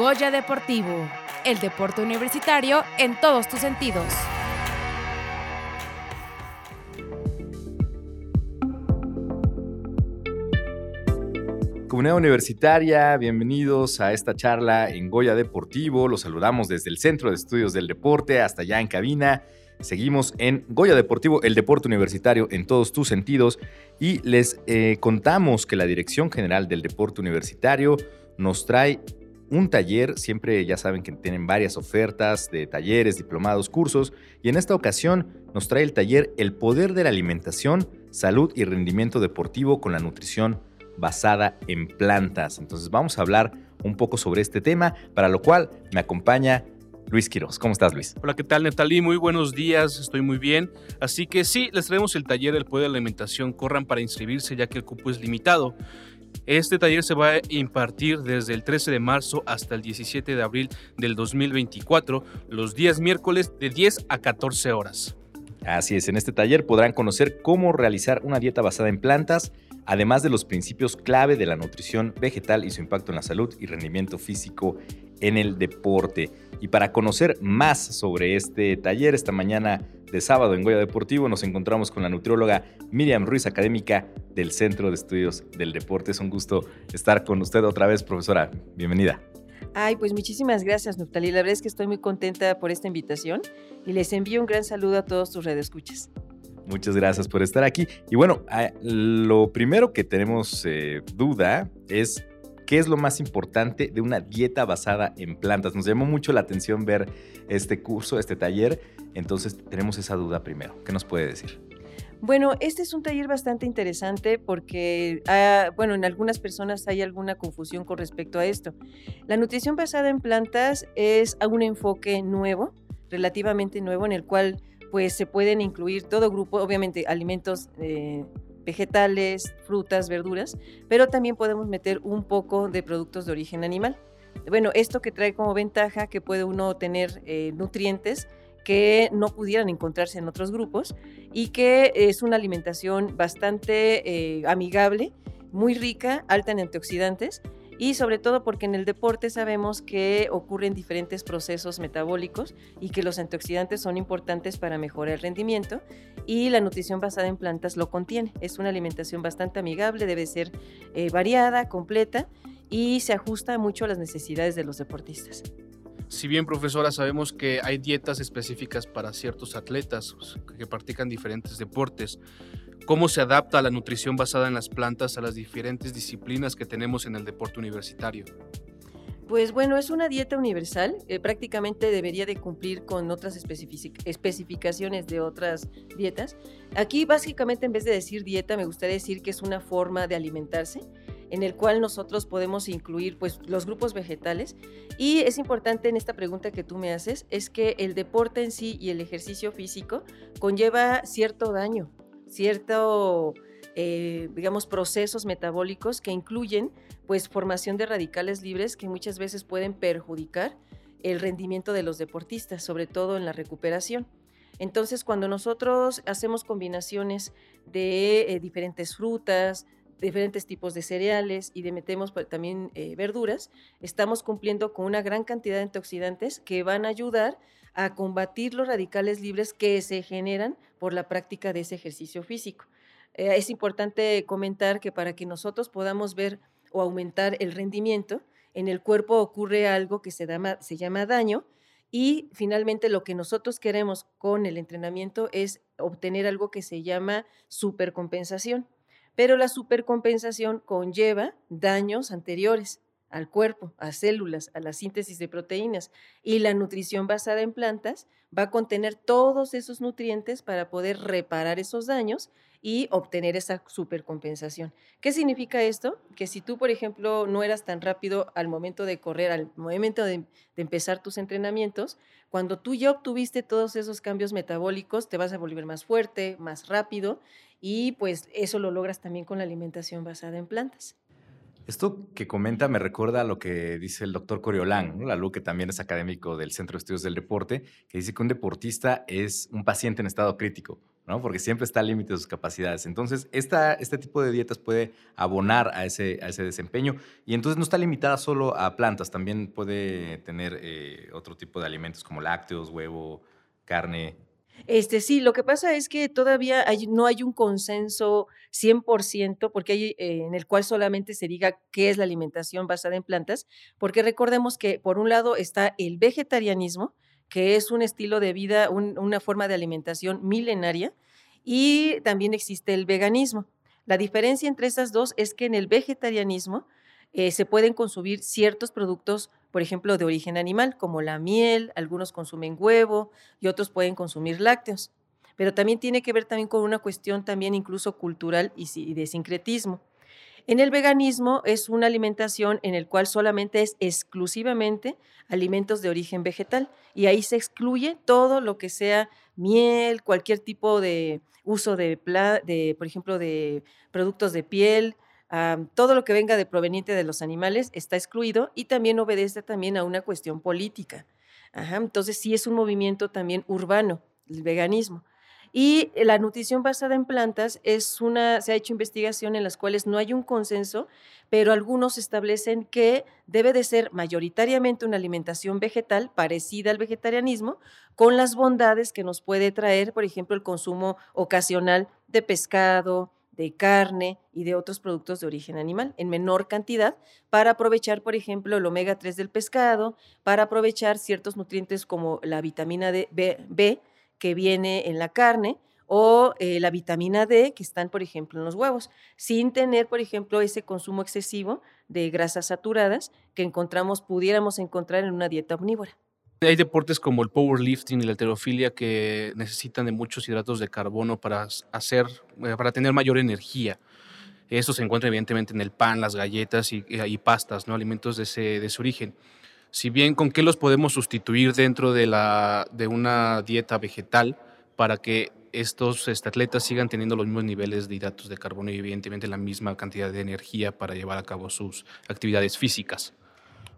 Goya Deportivo, el deporte universitario en todos tus sentidos. Comunidad Universitaria, bienvenidos a esta charla en Goya Deportivo. Los saludamos desde el Centro de Estudios del Deporte hasta allá en cabina. Seguimos en Goya Deportivo, el deporte universitario en todos tus sentidos. Y les eh, contamos que la Dirección General del Deporte Universitario nos trae un taller. Siempre ya saben que tienen varias ofertas de talleres, diplomados, cursos. Y en esta ocasión nos trae el taller El Poder de la Alimentación, Salud y Rendimiento Deportivo con la Nutrición basada en plantas. Entonces vamos a hablar un poco sobre este tema, para lo cual me acompaña Luis Quiroz. ¿Cómo estás, Luis? Hola, ¿qué tal, Netalí? Muy buenos días, estoy muy bien. Así que sí, les traemos el taller El Poder de la Alimentación. Corran para inscribirse ya que el cupo es limitado. Este taller se va a impartir desde el 13 de marzo hasta el 17 de abril del 2024, los días miércoles de 10 a 14 horas. Así es, en este taller podrán conocer cómo realizar una dieta basada en plantas, además de los principios clave de la nutrición vegetal y su impacto en la salud y rendimiento físico en el deporte. Y para conocer más sobre este taller, esta mañana de sábado en Goya Deportivo nos encontramos con la nutrióloga Miriam Ruiz, académica del Centro de Estudios del Deporte. Es un gusto estar con usted otra vez, profesora. Bienvenida. Ay, pues muchísimas gracias, Nuftali. La verdad es que estoy muy contenta por esta invitación y les envío un gran saludo a todos tus redescuchas. Muchas gracias por estar aquí. Y bueno, lo primero que tenemos eh, duda es qué es lo más importante de una dieta basada en plantas. Nos llamó mucho la atención ver este curso, este taller, entonces tenemos esa duda primero. ¿Qué nos puede decir? Bueno, este es un taller bastante interesante porque, ah, bueno, en algunas personas hay alguna confusión con respecto a esto. La nutrición basada en plantas es un enfoque nuevo, relativamente nuevo, en el cual pues se pueden incluir todo grupo, obviamente alimentos eh, vegetales, frutas, verduras, pero también podemos meter un poco de productos de origen animal. Bueno, esto que trae como ventaja que puede uno tener eh, nutrientes que no pudieran encontrarse en otros grupos y que es una alimentación bastante eh, amigable, muy rica, alta en antioxidantes y sobre todo porque en el deporte sabemos que ocurren diferentes procesos metabólicos y que los antioxidantes son importantes para mejorar el rendimiento y la nutrición basada en plantas lo contiene. Es una alimentación bastante amigable, debe ser eh, variada, completa y se ajusta mucho a las necesidades de los deportistas. Si bien, profesora, sabemos que hay dietas específicas para ciertos atletas que practican diferentes deportes, ¿cómo se adapta la nutrición basada en las plantas a las diferentes disciplinas que tenemos en el deporte universitario? Pues bueno, es una dieta universal, eh, prácticamente debería de cumplir con otras especificaciones de otras dietas. Aquí básicamente en vez de decir dieta, me gustaría decir que es una forma de alimentarse en el cual nosotros podemos incluir pues, los grupos vegetales. Y es importante en esta pregunta que tú me haces, es que el deporte en sí y el ejercicio físico conlleva cierto daño, cierto, eh, digamos, procesos metabólicos que incluyen pues formación de radicales libres que muchas veces pueden perjudicar el rendimiento de los deportistas, sobre todo en la recuperación. Entonces, cuando nosotros hacemos combinaciones de eh, diferentes frutas, diferentes tipos de cereales y metemos también eh, verduras, estamos cumpliendo con una gran cantidad de antioxidantes que van a ayudar combatir los radicales libres que se generan por la práctica de ese ejercicio físico. Eh, es importante comentar que para que nosotros podamos ver o aumentar el rendimiento, en el cuerpo ocurre algo que se, se llama daño y finalmente lo que nosotros queremos con el entrenamiento es obtener algo que se llama supercompensación pero la supercompensación conlleva daños anteriores al cuerpo, a células, a la síntesis de proteínas. Y la nutrición basada en plantas va a contener todos esos nutrientes para poder reparar esos daños y obtener esa supercompensación. ¿Qué significa esto? Que si tú, por ejemplo, no eras tan rápido al momento de correr, al momento de, de empezar tus entrenamientos, cuando tú ya obtuviste todos esos cambios metabólicos, te vas a volver más fuerte, más rápido y pues eso lo logras también con la alimentación basada en plantas. Esto que comenta me recuerda a lo que dice el doctor Coriolán, ¿no? la luz que también es académico del Centro de Estudios del Deporte, que dice que un deportista es un paciente en estado crítico. ¿no? Porque siempre está al límite de sus capacidades. Entonces, esta, este tipo de dietas puede abonar a ese, a ese desempeño y entonces no está limitada solo a plantas, también puede tener eh, otro tipo de alimentos como lácteos, huevo, carne. Este, sí, lo que pasa es que todavía no hay un consenso 100%, porque hay, eh, en el cual solamente se diga qué es la alimentación basada en plantas, porque recordemos que por un lado está el vegetarianismo, que es un estilo de vida, un- una forma de alimentación milenaria, y también existe el veganismo. La diferencia entre esas dos es que en el vegetarianismo eh, se pueden consumir ciertos productos, por ejemplo, de origen animal, como la miel, algunos consumen huevo y otros pueden consumir lácteos. Pero también tiene que ver también con una cuestión también incluso cultural y de sincretismo. En el veganismo es una alimentación en el cual solamente es exclusivamente alimentos de origen vegetal y ahí se excluye todo lo que sea miel, cualquier tipo de uso de, de por ejemplo, de productos de piel, todo lo que venga de proveniente de los animales está excluido y también obedece también a una cuestión política. Ajá, entonces sí es un movimiento también urbano, el veganismo. Y la nutrición basada en plantas es una, se ha hecho investigación en las cuales no hay un consenso, pero algunos establecen que debe de ser mayoritariamente una alimentación vegetal parecida al vegetarianismo, con las bondades que nos puede traer, por ejemplo, el consumo ocasional de pescado, de carne y de otros productos de origen animal en menor cantidad para aprovechar, por ejemplo, el omega 3 del pescado, para aprovechar ciertos nutrientes como la vitamina D- B, B, que viene en la carne o eh, la vitamina D que están, por ejemplo, en los huevos, sin tener, por ejemplo, ese consumo excesivo de grasas saturadas que encontramos, pudiéramos encontrar en una dieta omnívora. Hay deportes como el powerlifting y la halterofilia que necesitan de muchos hidratos de carbono para hacer, eh, para tener mayor energía. Eso se encuentra evidentemente en el pan, las galletas y, y pastas, ¿no? Alimentos de ese, de ese origen. Si bien, ¿con qué los podemos sustituir dentro de una dieta vegetal para que estos este, atletas sigan teniendo los mismos niveles de hidratos de carbono y evidentemente la misma cantidad de energía para llevar a cabo sus actividades físicas?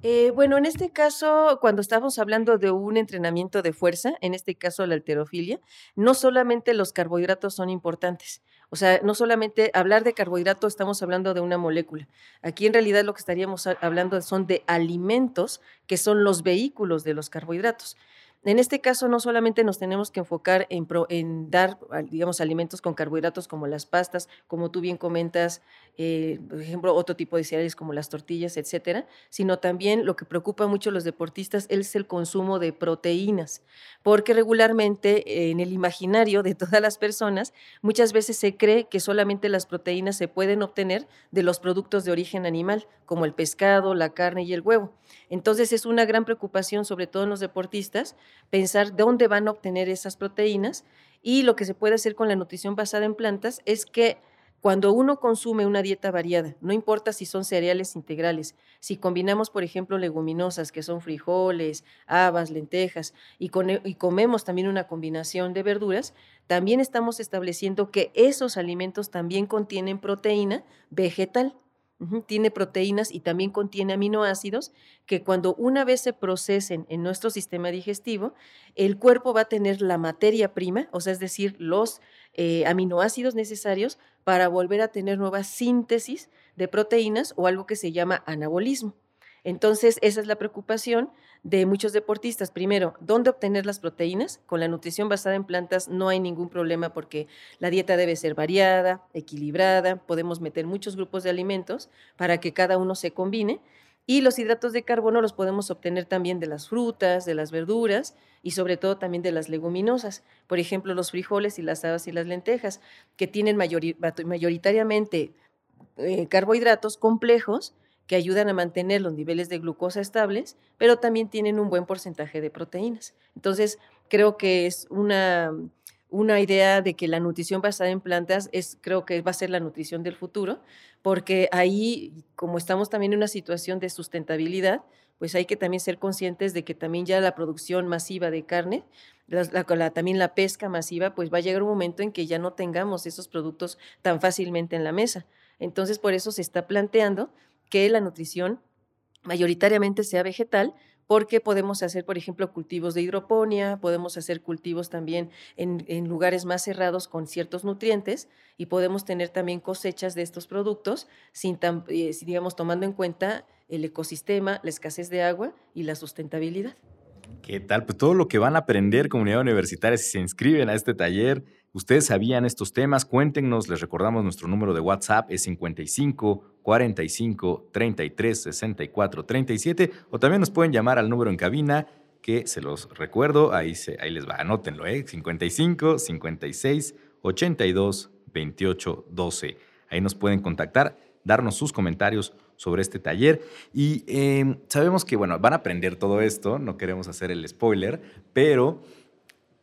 Eh, bueno, en este caso, cuando estamos hablando de un entrenamiento de fuerza, en este caso la alterofilia, no solamente los carbohidratos son importantes. O sea, no solamente hablar de carbohidratos, estamos hablando de una molécula. Aquí en realidad lo que estaríamos ha- hablando son de alimentos que son los vehículos de los carbohidratos. En este caso, no solamente nos tenemos que enfocar en, pro- en dar, digamos, alimentos con carbohidratos como las pastas, como tú bien comentas, eh, por ejemplo, otro tipo de cereales como las tortillas, etcétera, sino también lo que preocupa mucho a los deportistas es el consumo de proteínas, porque regularmente en el imaginario de todas las personas muchas veces se cree que solamente las proteínas se pueden obtener de los productos de origen animal, como el pescado, la carne y el huevo. Entonces es una gran preocupación, sobre todo en los deportistas, pensar dónde van a obtener esas proteínas y lo que se puede hacer con la nutrición basada en plantas es que cuando uno consume una dieta variada, no importa si son cereales integrales, si combinamos, por ejemplo, leguminosas, que son frijoles, habas, lentejas, y, e, y comemos también una combinación de verduras, también estamos estableciendo que esos alimentos también contienen proteína vegetal. Tiene proteínas y también contiene aminoácidos que cuando una vez se procesen en nuestro sistema digestivo, el cuerpo va a tener la materia prima, o sea, es decir, los eh, aminoácidos necesarios para volver a tener nueva síntesis de proteínas o algo que se llama anabolismo. Entonces, esa es la preocupación de muchos deportistas. Primero, ¿dónde obtener las proteínas? Con la nutrición basada en plantas no hay ningún problema porque la dieta debe ser variada, equilibrada, podemos meter muchos grupos de alimentos para que cada uno se combine. Y los hidratos de carbono los podemos obtener también de las frutas, de las verduras y sobre todo también de las leguminosas. Por ejemplo, los frijoles y las habas y las lentejas, que tienen mayori- mayoritariamente eh, carbohidratos complejos que ayudan a mantener los niveles de glucosa estables, pero también tienen un buen porcentaje de proteínas. Entonces, creo que es una, una idea de que la nutrición basada en plantas es, creo que va a ser la nutrición del futuro, porque ahí, como estamos también en una situación de sustentabilidad, pues hay que también ser conscientes de que también ya la producción masiva de carne, la- la- también la pesca masiva, pues va a llegar un momento en que ya no tengamos esos productos tan fácilmente en la mesa. Entonces, por eso se está planteando que la nutrición mayoritariamente sea vegetal, porque podemos hacer, por ejemplo, cultivos de hidroponía, podemos hacer cultivos también en, lugares más cerrados con ciertos nutrientes y podemos tener también cosechas de estos productos sin, eh, digamos, tomando en cuenta el ecosistema, la escasez de agua y la sustentabilidad. ¿Qué tal? Pues todo lo que van a aprender comunidad universitaria si se inscriben a este taller. Ustedes sabían estos temas, cuéntenos, les recordamos nuestro número de WhatsApp es 55 45 33 64 37 o también nos pueden llamar al número en cabina que se los recuerdo, ahí, se, ahí les va, anótenlo, ¿eh? 55 56 82 28 12. Ahí nos pueden contactar, darnos sus comentarios sobre este taller. Y em, sabemos que, bueno, van a aprender todo esto, no queremos hacer el spoiler, pero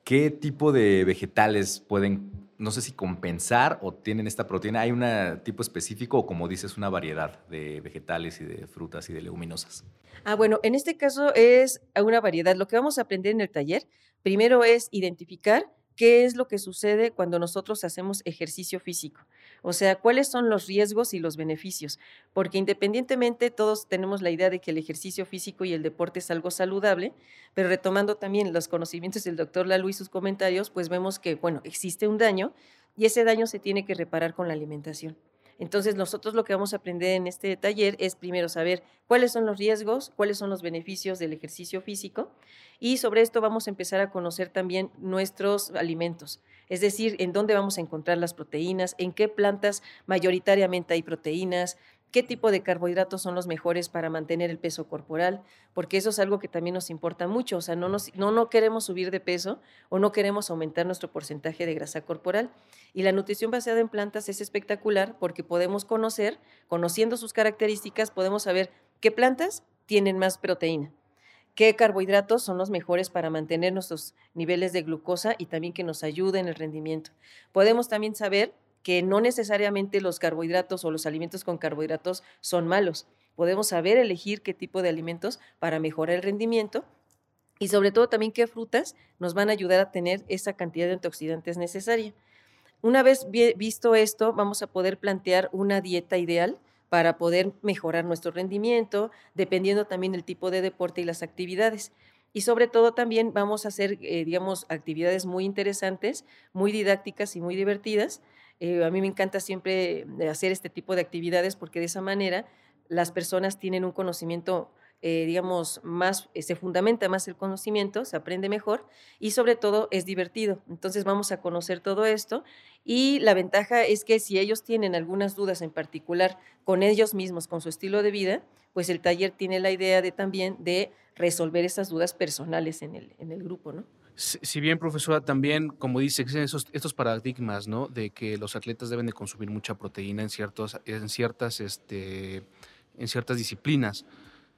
¿qué tipo de vegetales pueden, no sé si compensar o tienen esta proteína? ¿Hay un tipo específico o, como dices, una variedad de vegetales y de frutas y de leguminosas? Ah, bueno, en este caso es una variedad. Lo que vamos a aprender en el taller, primero es identificar qué es lo que sucede cuando nosotros hacemos ejercicio físico. O sea, cuáles son los riesgos y los beneficios. Porque independientemente todos tenemos la idea de que el ejercicio físico y el deporte es algo saludable, pero retomando también los conocimientos del doctor Lalu y sus comentarios, pues vemos que, bueno, existe un daño y ese daño se tiene que reparar con la alimentación. Entonces, nosotros lo que vamos a aprender en este taller es primero saber cuáles son los riesgos, cuáles son los beneficios del ejercicio físico y sobre esto vamos a empezar a conocer también nuestros alimentos, es decir, en dónde vamos a encontrar las proteínas, en qué plantas mayoritariamente hay proteínas, qué tipo de carbohidratos son los mejores para mantener el peso corporal, porque eso es algo que también nos importa mucho, o sea, no, nos, no, queremos subir de peso o no queremos aumentar nuestro porcentaje de grasa corporal. Y la nutrición basada en plantas es espectacular porque podemos conocer, conociendo sus características, podemos saber qué plantas tienen más proteína, qué carbohidratos son los mejores para mantener nuestros niveles de glucosa y también que nos ayuden en el rendimiento. Podemos también saber que no necesariamente los carbohidratos o los alimentos con carbohidratos son malos. Podemos saber elegir qué tipo de alimentos para mejorar el rendimiento y sobre todo también qué frutas nos van a ayudar a tener esa cantidad de antioxidantes necesaria. Una vez visto esto, vamos a poder plantear una dieta ideal para poder mejorar nuestro rendimiento, dependiendo también del tipo de deporte y las actividades. Y sobre todo también vamos a hacer, eh, digamos, actividades muy interesantes, muy didácticas y muy divertidas, eh, a mí me encanta siempre eh, hacer este tipo de actividades porque de esa manera las personas tienen un conocimiento, eh, digamos, más, se fundamenta más el conocimiento, se aprende mejor y sobre todo es divertido. Entonces vamos a conocer todo esto y la ventaja es que si ellos tienen algunas dudas en particular con ellos mismos, con su estilo de vida, pues el taller tiene la idea de también de resolver esas dudas personales en el, en el grupo, ¿no? Si bien, profesora, también, como dice, esos, estos paradigmas, ¿no? De que los atletas deben de consumir mucha proteína en, ciertos, en, ciertas, este, en ciertas disciplinas.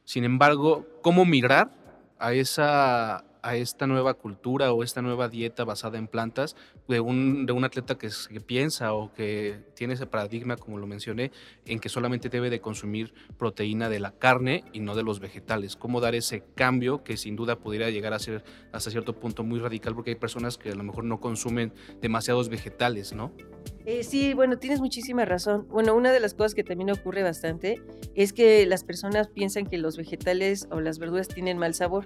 Sin embargo, ¿cómo migrar a esa, a esta nueva cultura o esta nueva dieta basada en plantas de un, de un atleta que, piensa o que tiene ese paradigma, como lo mencioné, en que solamente debe de consumir proteína de la carne y no de los vegetales. ¿Cómo dar ese cambio que sin duda pudiera llegar a ser hasta cierto punto muy radical porque hay personas que a lo mejor no consumen demasiados vegetales, ¿no? Eh, sí, bueno, tienes muchísima razón. Bueno, una de las cosas que también ocurre bastante es que las personas piensan que los vegetales o las verduras tienen mal sabor.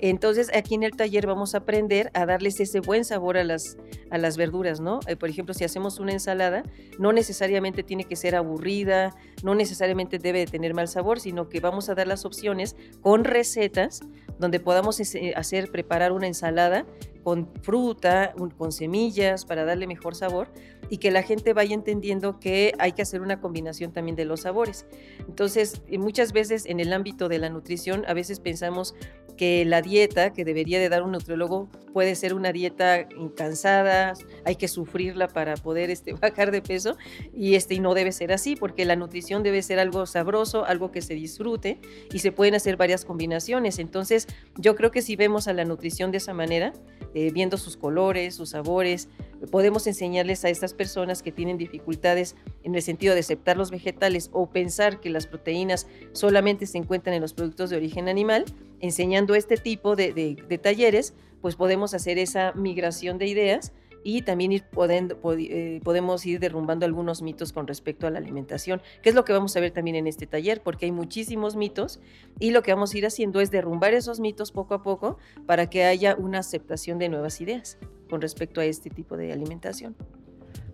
Entonces, aquí en el taller vamos a aprender a darles ese buen sabor a las, a las verduras, ¿no? Eh, por ejemplo, si hacemos una ensalada, no necesariamente tiene que ser aburrida, no necesariamente debe de tener mal sabor, sino que vamos a dar las opciones con recetas donde podamos hacer, preparar una ensalada con fruta, con semillas para darle mejor sabor y que la gente vaya entendiendo que hay que hacer una combinación también de los sabores. Entonces, muchas veces en el ámbito de la nutrición, a veces pensamos que la dieta que debería de dar un nutriólogo puede ser una dieta cansada, hay que sufrirla para poder este, bajar de peso y, este, y no debe ser así porque la nutrición debe ser algo sabroso, algo que se disfrute y se pueden hacer varias combinaciones. Entonces, yo creo que si vemos a la nutrición de esa manera, eh, viendo sus colores, sus sabores. Podemos enseñarles a estas personas que tienen dificultades en el sentido de aceptar los vegetales o pensar que las proteínas solamente se encuentran en los productos de origen animal, enseñando este tipo de, talleres, pues podemos hacer esa migración de ideas y también eh, podemos ir derrumbando algunos mitos con respecto a la alimentación, que es lo que vamos a ver también en este taller, porque hay muchísimos mitos y lo que vamos a ir haciendo es derrumbar esos mitos poco a poco para que haya una aceptación de nuevas ideas con respecto a este tipo de alimentación.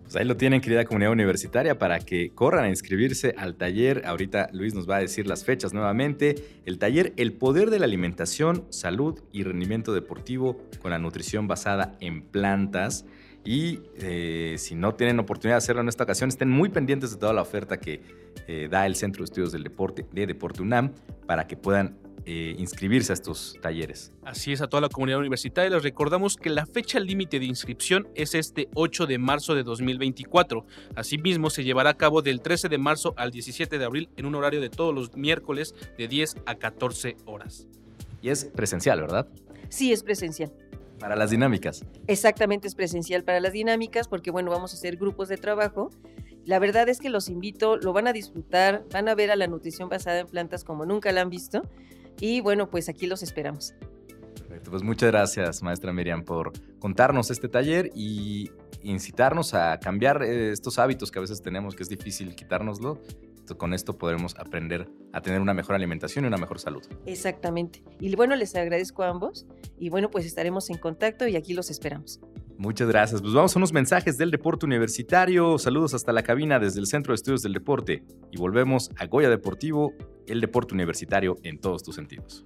Pues ahí lo tienen, querida comunidad universitaria, para que corran a inscribirse al taller. Ahorita Luis nos va a decir las fechas nuevamente. El taller El Poder de la Alimentación, Salud y Rendimiento Deportivo con la nutrición basada en plantas. Y eh, si no tienen oportunidad de hacerlo en esta ocasión, estén muy pendientes de toda la oferta que eh, da el Centro de Estudios del Deporte de Deporte UNAM para que puedan eh, inscribirse a estos talleres. Así es, a toda la comunidad universitaria les recordamos que la fecha límite de inscripción es este 8 de marzo de 2024. Asimismo, se llevará a cabo del 13 de marzo al 17 de abril en un horario de todos los miércoles de 10 a 14 horas. Y es presencial, ¿verdad? Sí, es presencial. Para las dinámicas. Exactamente, es presencial para las dinámicas porque, bueno, vamos a hacer grupos de trabajo. La verdad es que los invito, lo van a disfrutar, van a ver a la nutrición basada en plantas como nunca la han visto. Y bueno, pues aquí los esperamos. Perfecto, pues muchas gracias, maestra Miriam, por contarnos este taller y incitarnos a cambiar eh, estos hábitos que a veces tenemos, que es difícil quitárnoslo. Con esto podremos aprender a tener una mejor alimentación y una mejor salud. Exactamente. Y bueno, les agradezco a ambos y bueno, pues estaremos en contacto y aquí los esperamos. Muchas gracias. Pues vamos a unos mensajes del deporte universitario. Saludos hasta la cabina desde el Centro de Estudios del Deporte. Y volvemos a Goya Deportivo, el deporte universitario en todos tus sentidos.